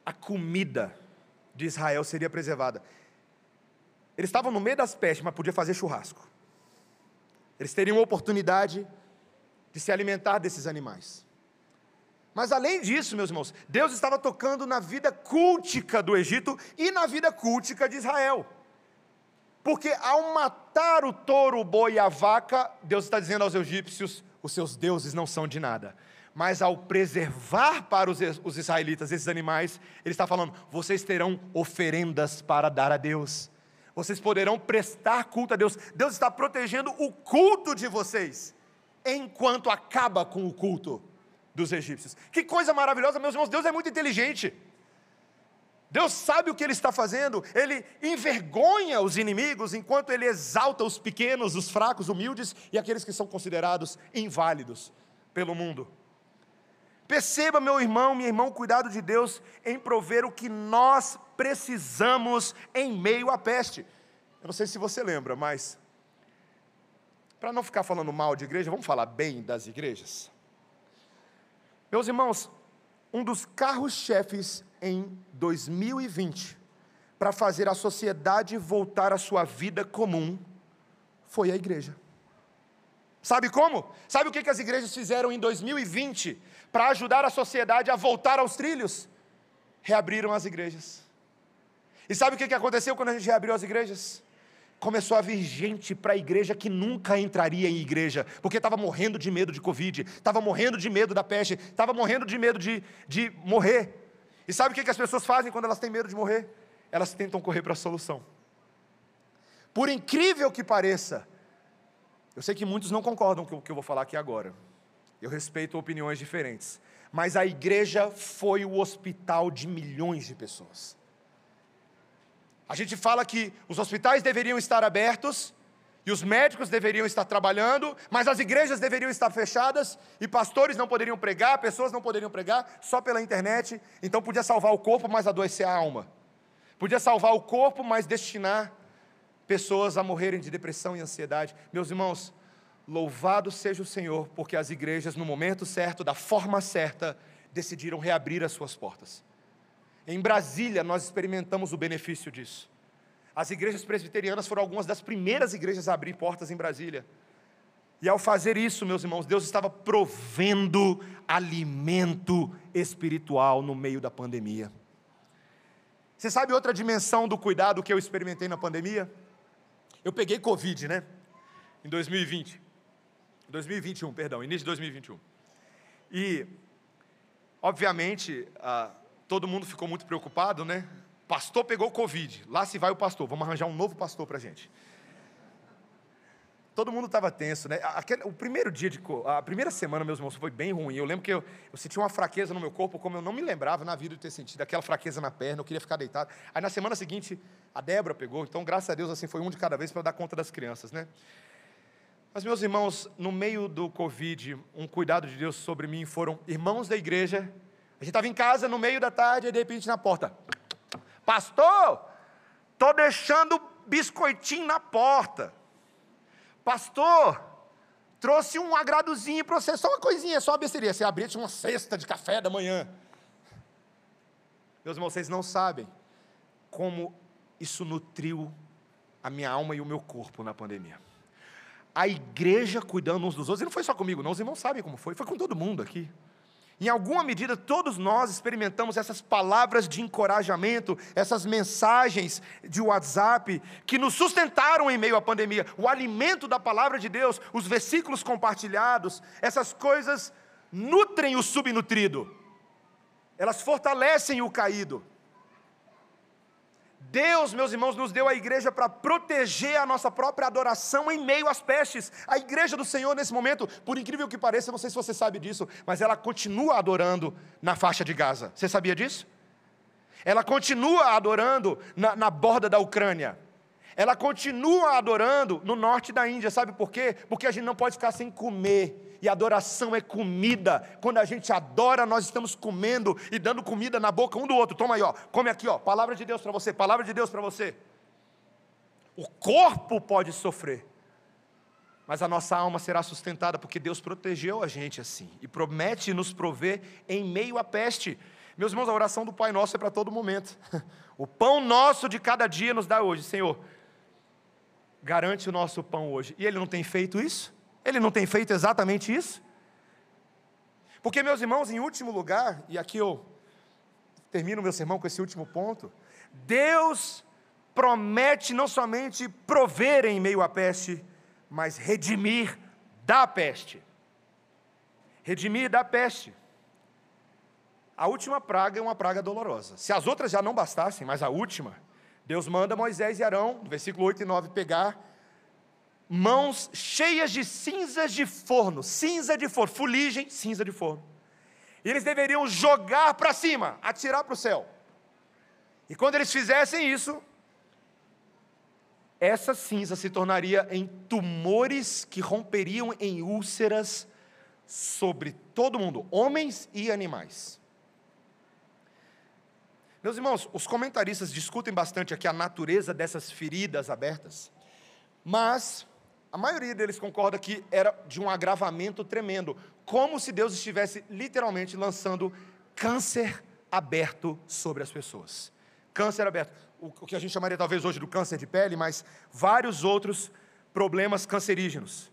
Speaker 1: a comida de Israel seria preservada. Eles estavam no meio das pestes, mas podia fazer churrasco. Eles teriam oportunidade de se alimentar desses animais. Mas além disso, meus irmãos, Deus estava tocando na vida cultica do Egito e na vida cultica de Israel. Porque ao matar o touro, o boi e a vaca, Deus está dizendo aos egípcios: os seus deuses não são de nada. Mas ao preservar para os israelitas esses animais, Ele está falando: vocês terão oferendas para dar a Deus vocês poderão prestar culto a Deus. Deus está protegendo o culto de vocês, enquanto acaba com o culto dos egípcios. Que coisa maravilhosa, meus irmãos, Deus é muito inteligente. Deus sabe o que Ele está fazendo, Ele envergonha os inimigos, enquanto Ele exalta os pequenos, os fracos, humildes e aqueles que são considerados inválidos pelo mundo. Perceba, meu irmão, minha irmã, o cuidado de Deus em prover o que nós precisamos em meio à peste. Eu não sei se você lembra, mas para não ficar falando mal de igreja, vamos falar bem das igrejas. Meus irmãos, um dos carros-chefes em 2020 para fazer a sociedade voltar à sua vida comum foi a igreja. Sabe como? Sabe o que as igrejas fizeram em 2020 para ajudar a sociedade a voltar aos trilhos? Reabriram as igrejas. E sabe o que aconteceu quando a gente reabriu as igrejas? Começou a vir gente para a igreja que nunca entraria em igreja, porque estava morrendo de medo de Covid, estava morrendo de medo da peste, estava morrendo de medo de, de morrer. E sabe o que as pessoas fazem quando elas têm medo de morrer? Elas tentam correr para a solução. Por incrível que pareça, eu sei que muitos não concordam com o que eu vou falar aqui agora. Eu respeito opiniões diferentes. Mas a igreja foi o hospital de milhões de pessoas. A gente fala que os hospitais deveriam estar abertos, e os médicos deveriam estar trabalhando, mas as igrejas deveriam estar fechadas, e pastores não poderiam pregar, pessoas não poderiam pregar, só pela internet. Então podia salvar o corpo, mas adoecer a alma. Podia salvar o corpo, mas destinar pessoas a morrerem de depressão e ansiedade. Meus irmãos, louvado seja o Senhor, porque as igrejas, no momento certo, da forma certa, decidiram reabrir as suas portas. Em Brasília, nós experimentamos o benefício disso. As igrejas presbiterianas foram algumas das primeiras igrejas a abrir portas em Brasília. E ao fazer isso, meus irmãos, Deus estava provendo alimento espiritual no meio da pandemia. Você sabe outra dimensão do cuidado que eu experimentei na pandemia? Eu peguei Covid, né? Em 2020. 2021, perdão, início de 2021. E, obviamente, ah, todo mundo ficou muito preocupado, né? Pastor pegou Covid, lá se vai o pastor, vamos arranjar um novo pastor para gente. Todo mundo estava tenso, né? Aquele, o primeiro dia de. A primeira semana, meus irmãos, foi bem ruim. Eu lembro que eu, eu senti uma fraqueza no meu corpo, como eu não me lembrava na vida de ter sentido, aquela fraqueza na perna, eu queria ficar deitado. Aí na semana seguinte, a Débora pegou, então, graças a Deus, assim, foi um de cada vez para dar conta das crianças, né? Mas, meus irmãos, no meio do Covid, um cuidado de Deus sobre mim foram irmãos da igreja. A gente estava em casa no meio da tarde, e de repente na porta. Pastor, estou deixando biscoitinho na porta. Pastor, trouxe um agradozinho para você, só uma coisinha, só uma besteirinha. Você tinha uma cesta de café da manhã. Meus irmãos, vocês não sabem como isso nutriu a minha alma e o meu corpo na pandemia. A igreja cuidando uns dos outros, e não foi só comigo, não, os irmãos sabem como foi, foi com todo mundo aqui. Em alguma medida, todos nós experimentamos essas palavras de encorajamento, essas mensagens de WhatsApp que nos sustentaram em meio à pandemia. O alimento da palavra de Deus, os versículos compartilhados, essas coisas nutrem o subnutrido, elas fortalecem o caído. Deus, meus irmãos, nos deu a igreja para proteger a nossa própria adoração em meio às pestes. A igreja do Senhor, nesse momento, por incrível que pareça, não sei se você sabe disso, mas ela continua adorando na faixa de Gaza. Você sabia disso? Ela continua adorando na, na borda da Ucrânia. Ela continua adorando no norte da Índia. Sabe por quê? Porque a gente não pode ficar sem comer e adoração é comida. Quando a gente adora, nós estamos comendo e dando comida na boca um do outro. Toma aí, ó, come aqui, ó, palavra de Deus para você, palavra de Deus para você. O corpo pode sofrer, mas a nossa alma será sustentada porque Deus protegeu a gente assim e promete nos prover em meio à peste. Meus irmãos, a oração do Pai Nosso é para todo momento. [laughs] O pão nosso de cada dia nos dá hoje, Senhor. Garante o nosso pão hoje. E Ele não tem feito isso? Ele não tem feito exatamente isso? Porque, meus irmãos, em último lugar, e aqui eu termino meu sermão com esse último ponto, Deus promete não somente prover em meio à peste, mas redimir da peste. Redimir da peste. A última praga é uma praga dolorosa. Se as outras já não bastassem, mas a última, Deus manda Moisés e Arão, no versículo 8 e 9, pegar mãos cheias de cinzas de forno, cinza de forno, fuligem, cinza de forno. E eles deveriam jogar para cima, atirar para o céu. E quando eles fizessem isso, essa cinza se tornaria em tumores que romperiam em úlceras sobre todo mundo, homens e animais. Meus irmãos, os comentaristas discutem bastante aqui a natureza dessas feridas abertas, mas a maioria deles concorda que era de um agravamento tremendo, como se Deus estivesse literalmente lançando câncer aberto sobre as pessoas. Câncer aberto. O, que a gente chamaria talvez hoje do câncer de pele, mas vários outros problemas cancerígenos.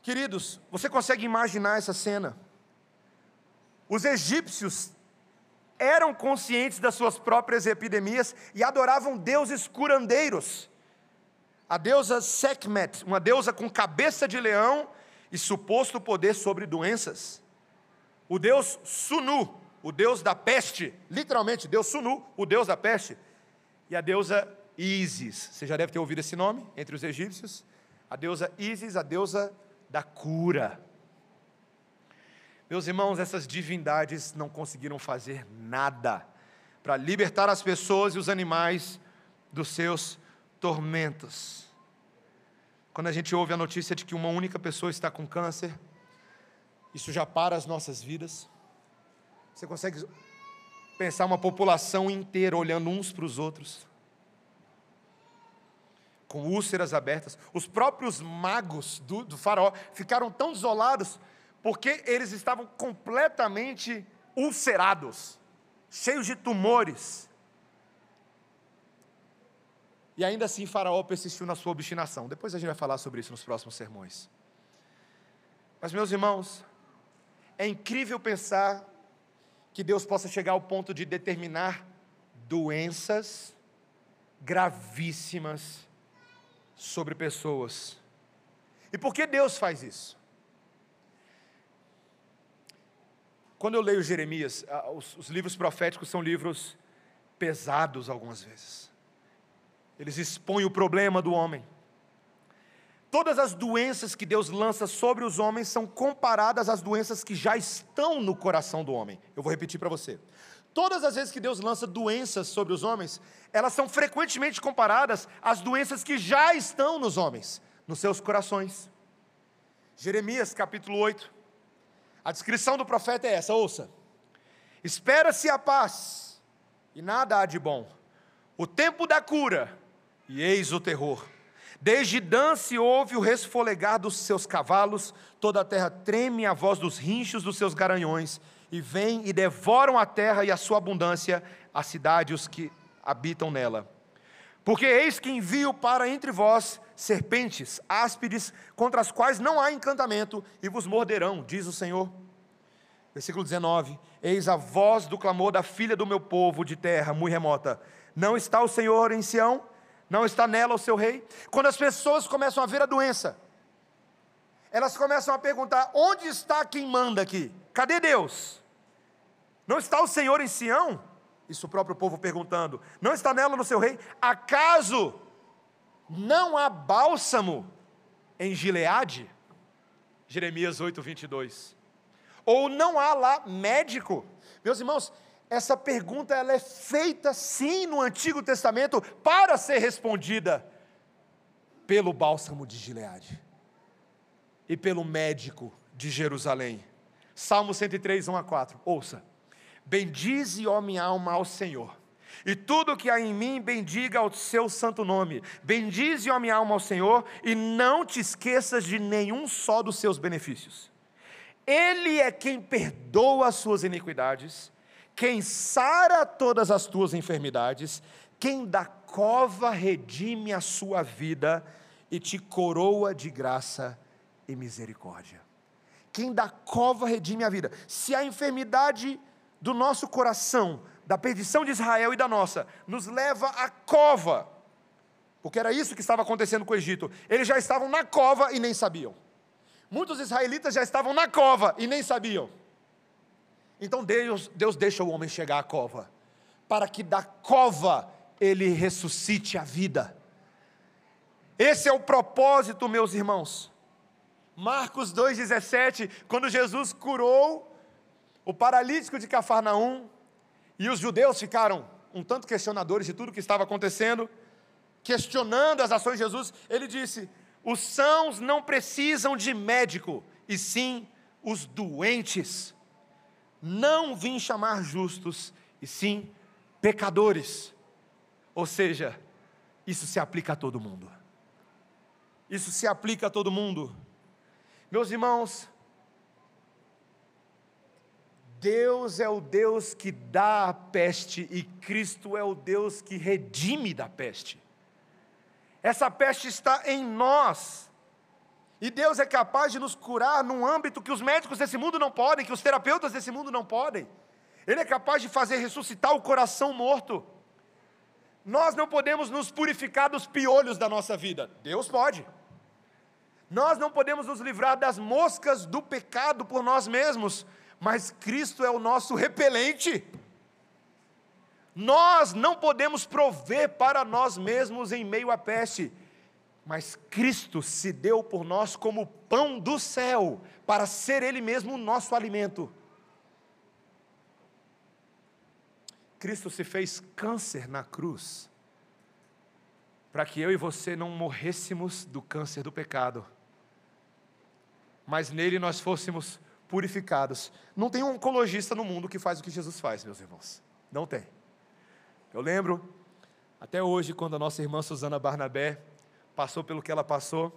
Speaker 1: Queridos, você consegue imaginar essa cena? Os egípcios eram conscientes das suas próprias epidemias e adoravam deuses curandeiros. A deusa Sekhmet, uma deusa com cabeça de leão e suposto poder sobre doenças. O deus Sunu, o deus da peste, literalmente, deus Sunu, o deus da peste. E a deusa Isis, você já deve ter ouvido esse nome entre os egípcios. A deusa Isis, a deusa da cura. Meus irmãos, essas divindades não conseguiram fazer nada para libertar as pessoas e os animais dos seus tormentos. Quando a gente ouve a notícia de que uma única pessoa está com câncer, isso já para as nossas vidas. Você consegue pensar uma população inteira olhando uns para os outros, com úlceras abertas. Os próprios magos do, do faraó ficaram tão isolados porque eles estavam completamente ulcerados, cheios de tumores. E ainda assim Faraó persistiu na sua obstinação. Depois a gente vai falar sobre isso nos próximos sermões. Mas, meus irmãos, é incrível pensar que Deus possa chegar ao ponto de determinar doenças gravíssimas sobre pessoas. E por que Deus faz isso? Quando eu leio Jeremias, os, os livros proféticos são livros pesados algumas vezes. Eles expõem o problema do homem. Todas as doenças que Deus lança sobre os homens são comparadas às doenças que já estão no coração do homem. Eu vou repetir para você. Todas as vezes que Deus lança doenças sobre os homens, elas são frequentemente comparadas às doenças que já estão nos homens, nos seus corações. Jeremias capítulo 8, a descrição do profeta é essa, ouça. Espera-se a paz, e nada há de bom. O tempo da cura, e eis o terror. Desde Dan se ouve o resfolegar dos seus cavalos, toda a terra treme a voz dos rinchos dos seus garanhões, e vêm e devoram a terra e a sua abundância, a cidade e os que habitam nela. Porque eis que envio para entre vós serpentes áspides, contra as quais não há encantamento, e vos morderão, diz o Senhor. Versículo 19: Eis a voz do clamor da filha do meu povo de terra muito remota. Não está o Senhor em Sião? Não está nela o seu rei? Quando as pessoas começam a ver a doença, elas começam a perguntar: onde está quem manda aqui? Cadê Deus? Não está o Senhor em Sião? Isso o próprio povo perguntando: não está nela no seu rei? Acaso não há bálsamo em Gileade? Jeremias 8, 22. Ou não há lá médico? Meus irmãos, essa pergunta ela é feita sim no Antigo Testamento para ser respondida pelo bálsamo de Gileade e pelo médico de Jerusalém. Salmo 103, 1 a 4. Ouça. Bendize, ó minha alma, ao Senhor e tudo que há em mim, bendiga o seu santo nome. Bendize a minha alma ao Senhor, e não te esqueças de nenhum só dos seus benefícios. Ele é quem perdoa as suas iniquidades, quem sara todas as tuas enfermidades, quem da cova redime a sua vida e te coroa de graça e misericórdia. Quem da cova redime a vida. Se a enfermidade do nosso coração da perdição de Israel e da nossa, nos leva à cova, porque era isso que estava acontecendo com o Egito. Eles já estavam na cova e nem sabiam. Muitos israelitas já estavam na cova e nem sabiam. Então Deus, Deus deixa o homem chegar à cova, para que da cova ele ressuscite a vida. Esse é o propósito, meus irmãos. Marcos 2,17, quando Jesus curou o paralítico de Cafarnaum, e os judeus ficaram um tanto questionadores de tudo o que estava acontecendo, questionando as ações de Jesus. Ele disse: Os sãos não precisam de médico, e sim os doentes. Não vim chamar justos,
Speaker 2: e sim pecadores. Ou seja, isso se aplica a todo mundo. Isso se aplica a todo mundo. Meus irmãos, Deus é o Deus que dá a peste e Cristo é o Deus que redime da peste. Essa peste está em nós. E Deus é capaz de nos curar num âmbito que os médicos desse mundo não podem, que os terapeutas desse mundo não podem. Ele é capaz de fazer ressuscitar o coração morto. Nós não podemos nos purificar dos piolhos da nossa vida. Deus pode. Nós não podemos nos livrar das moscas do pecado por nós mesmos, mas Cristo é o nosso repelente. Nós não podemos prover para nós mesmos em meio à peste, mas Cristo se deu por nós como pão do céu, para ser Ele mesmo o nosso alimento. Cristo se fez câncer na cruz, para que eu e você não morrêssemos do câncer do pecado mas nele nós fôssemos purificados. Não tem um oncologista no mundo que faz o que Jesus faz, meus irmãos. Não tem. Eu lembro, até hoje, quando a nossa irmã Suzana Barnabé passou pelo que ela passou,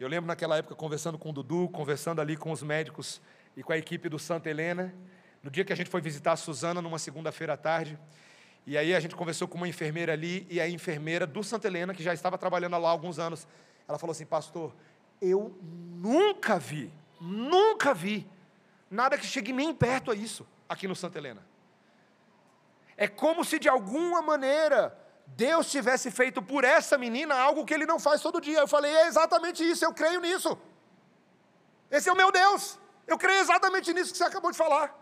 Speaker 2: eu lembro naquela época conversando com o Dudu, conversando ali com os médicos e com a equipe do Santa Helena, no dia que a gente foi visitar a Suzana, numa segunda-feira à tarde, e aí a gente conversou com uma enfermeira ali, e a enfermeira do Santa Helena, que já estava trabalhando lá há alguns anos, ela falou assim: Pastor, eu nunca vi, nunca vi nada que chegue nem perto a isso aqui no Santa Helena. É como se de alguma maneira Deus tivesse feito por essa menina algo que ele não faz todo dia. Eu falei, é exatamente isso, eu creio nisso. Esse é o meu Deus. Eu creio exatamente nisso que você acabou de falar.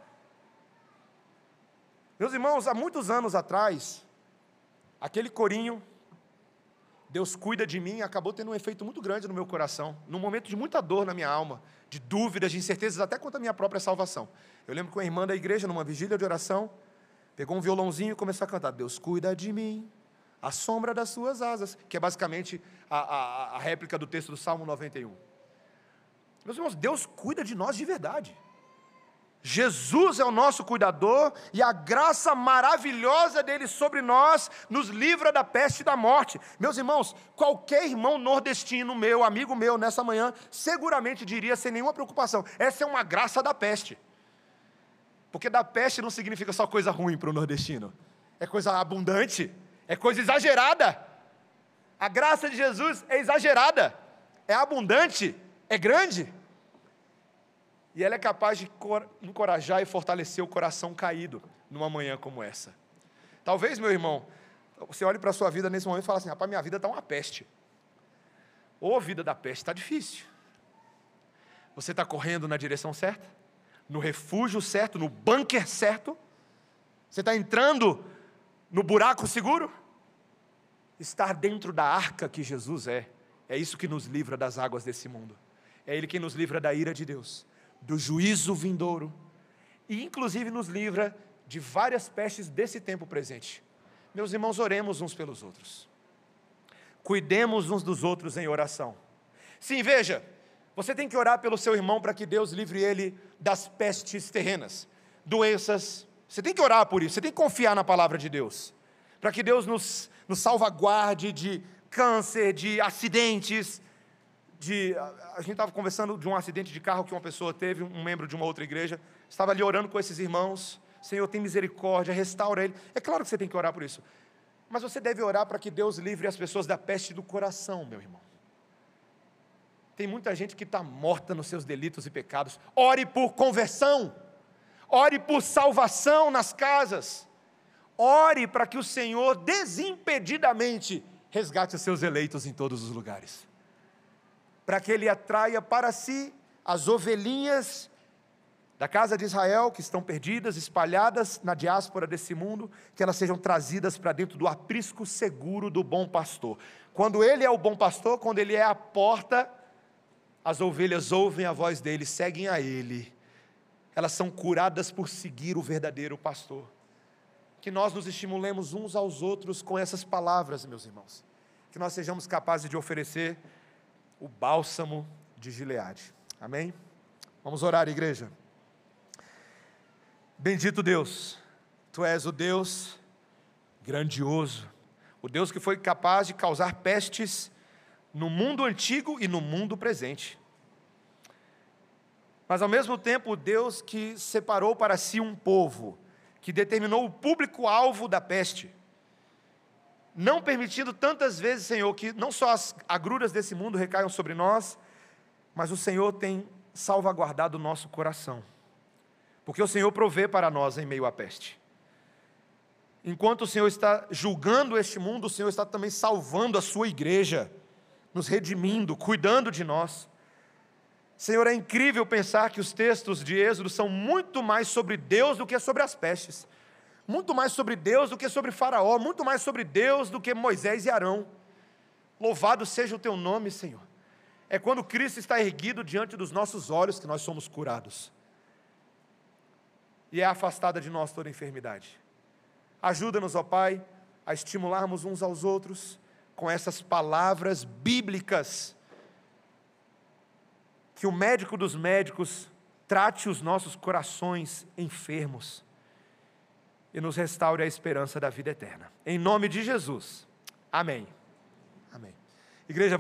Speaker 2: Meus irmãos, há muitos anos atrás, aquele corinho Deus cuida de mim, acabou tendo um efeito muito grande no meu coração, num momento de muita dor na minha alma, de dúvidas, de incertezas, até quanto à minha própria salvação. Eu lembro que uma irmã da igreja, numa vigília de oração, pegou um violãozinho e começou a cantar: Deus cuida de mim, a sombra das suas asas, que é basicamente a, a, a réplica do texto do Salmo 91. Meus irmãos, Deus cuida de nós de verdade. Jesus é o nosso cuidador e a graça maravilhosa dele sobre nós nos livra da peste e da morte. Meus irmãos, qualquer irmão nordestino meu, amigo meu, nessa manhã, seguramente diria sem nenhuma preocupação: essa é uma graça da peste. Porque da peste não significa só coisa ruim para o nordestino, é coisa abundante, é coisa exagerada. A graça de Jesus é exagerada, é abundante, é grande. E ela é capaz de encorajar e fortalecer o coração caído numa manhã como essa. Talvez, meu irmão, você olhe para a sua vida nesse momento e fale assim: rapaz, minha vida está uma peste. Ou a vida da peste está difícil. Você está correndo na direção certa? No refúgio certo? No bunker certo? Você está entrando no buraco seguro? Estar dentro da arca que Jesus é, é isso que nos livra das águas desse mundo. É Ele que nos livra da ira de Deus do juízo vindouro e, inclusive, nos livra de várias pestes desse tempo presente. Meus irmãos, oremos uns pelos outros. Cuidemos uns dos outros em oração. Sim, veja, você tem que orar pelo seu irmão para que Deus livre ele das pestes terrenas, doenças. Você tem que orar por isso, você tem que confiar na palavra de Deus, para que Deus nos, nos salvaguarde de câncer, de acidentes, de. A gente estava conversando de um acidente de carro que uma pessoa teve, um membro de uma outra igreja, estava ali orando com esses irmãos. Senhor, tem misericórdia, restaura ele. É claro que você tem que orar por isso. Mas você deve orar para que Deus livre as pessoas da peste do coração, meu irmão. Tem muita gente que está morta nos seus delitos e pecados. Ore por conversão. Ore por salvação nas casas. Ore para que o Senhor desimpedidamente resgate os seus eleitos em todos os lugares para que ele atraia para si as ovelhinhas da casa de Israel que estão perdidas, espalhadas na diáspora desse mundo, que elas sejam trazidas para dentro do aprisco seguro do bom pastor. Quando ele é o bom pastor, quando ele é a porta, as ovelhas ouvem a voz dele, seguem a ele. Elas são curadas por seguir o verdadeiro pastor. Que nós nos estimulemos uns aos outros com essas palavras, meus irmãos. Que nós sejamos capazes de oferecer o bálsamo de Gileade. Amém? Vamos orar, igreja. Bendito Deus, Tu és o Deus grandioso, o Deus que foi capaz de causar pestes no mundo antigo e no mundo presente. Mas ao mesmo tempo, o Deus que separou para si um povo, que determinou o público-alvo da peste, não permitindo tantas vezes, Senhor, que não só as agruras desse mundo recaiam sobre nós, mas o Senhor tem salvaguardado o nosso coração, porque o Senhor provê para nós em meio à peste. Enquanto o Senhor está julgando este mundo, o Senhor está também salvando a sua igreja, nos redimindo, cuidando de nós. Senhor, é incrível pensar que os textos de Êxodo são muito mais sobre Deus do que sobre as pestes, muito mais sobre Deus do que sobre Faraó, muito mais sobre Deus do que Moisés e Arão. Louvado seja o teu nome, Senhor. É quando Cristo está erguido diante dos nossos olhos que nós somos curados, e é afastada de nós toda enfermidade. Ajuda-nos, ó Pai, a estimularmos uns aos outros com essas palavras bíblicas que o médico dos médicos trate os nossos corações enfermos e nos restaure a esperança da vida eterna. Em nome de Jesus. Amém. Amém. Igreja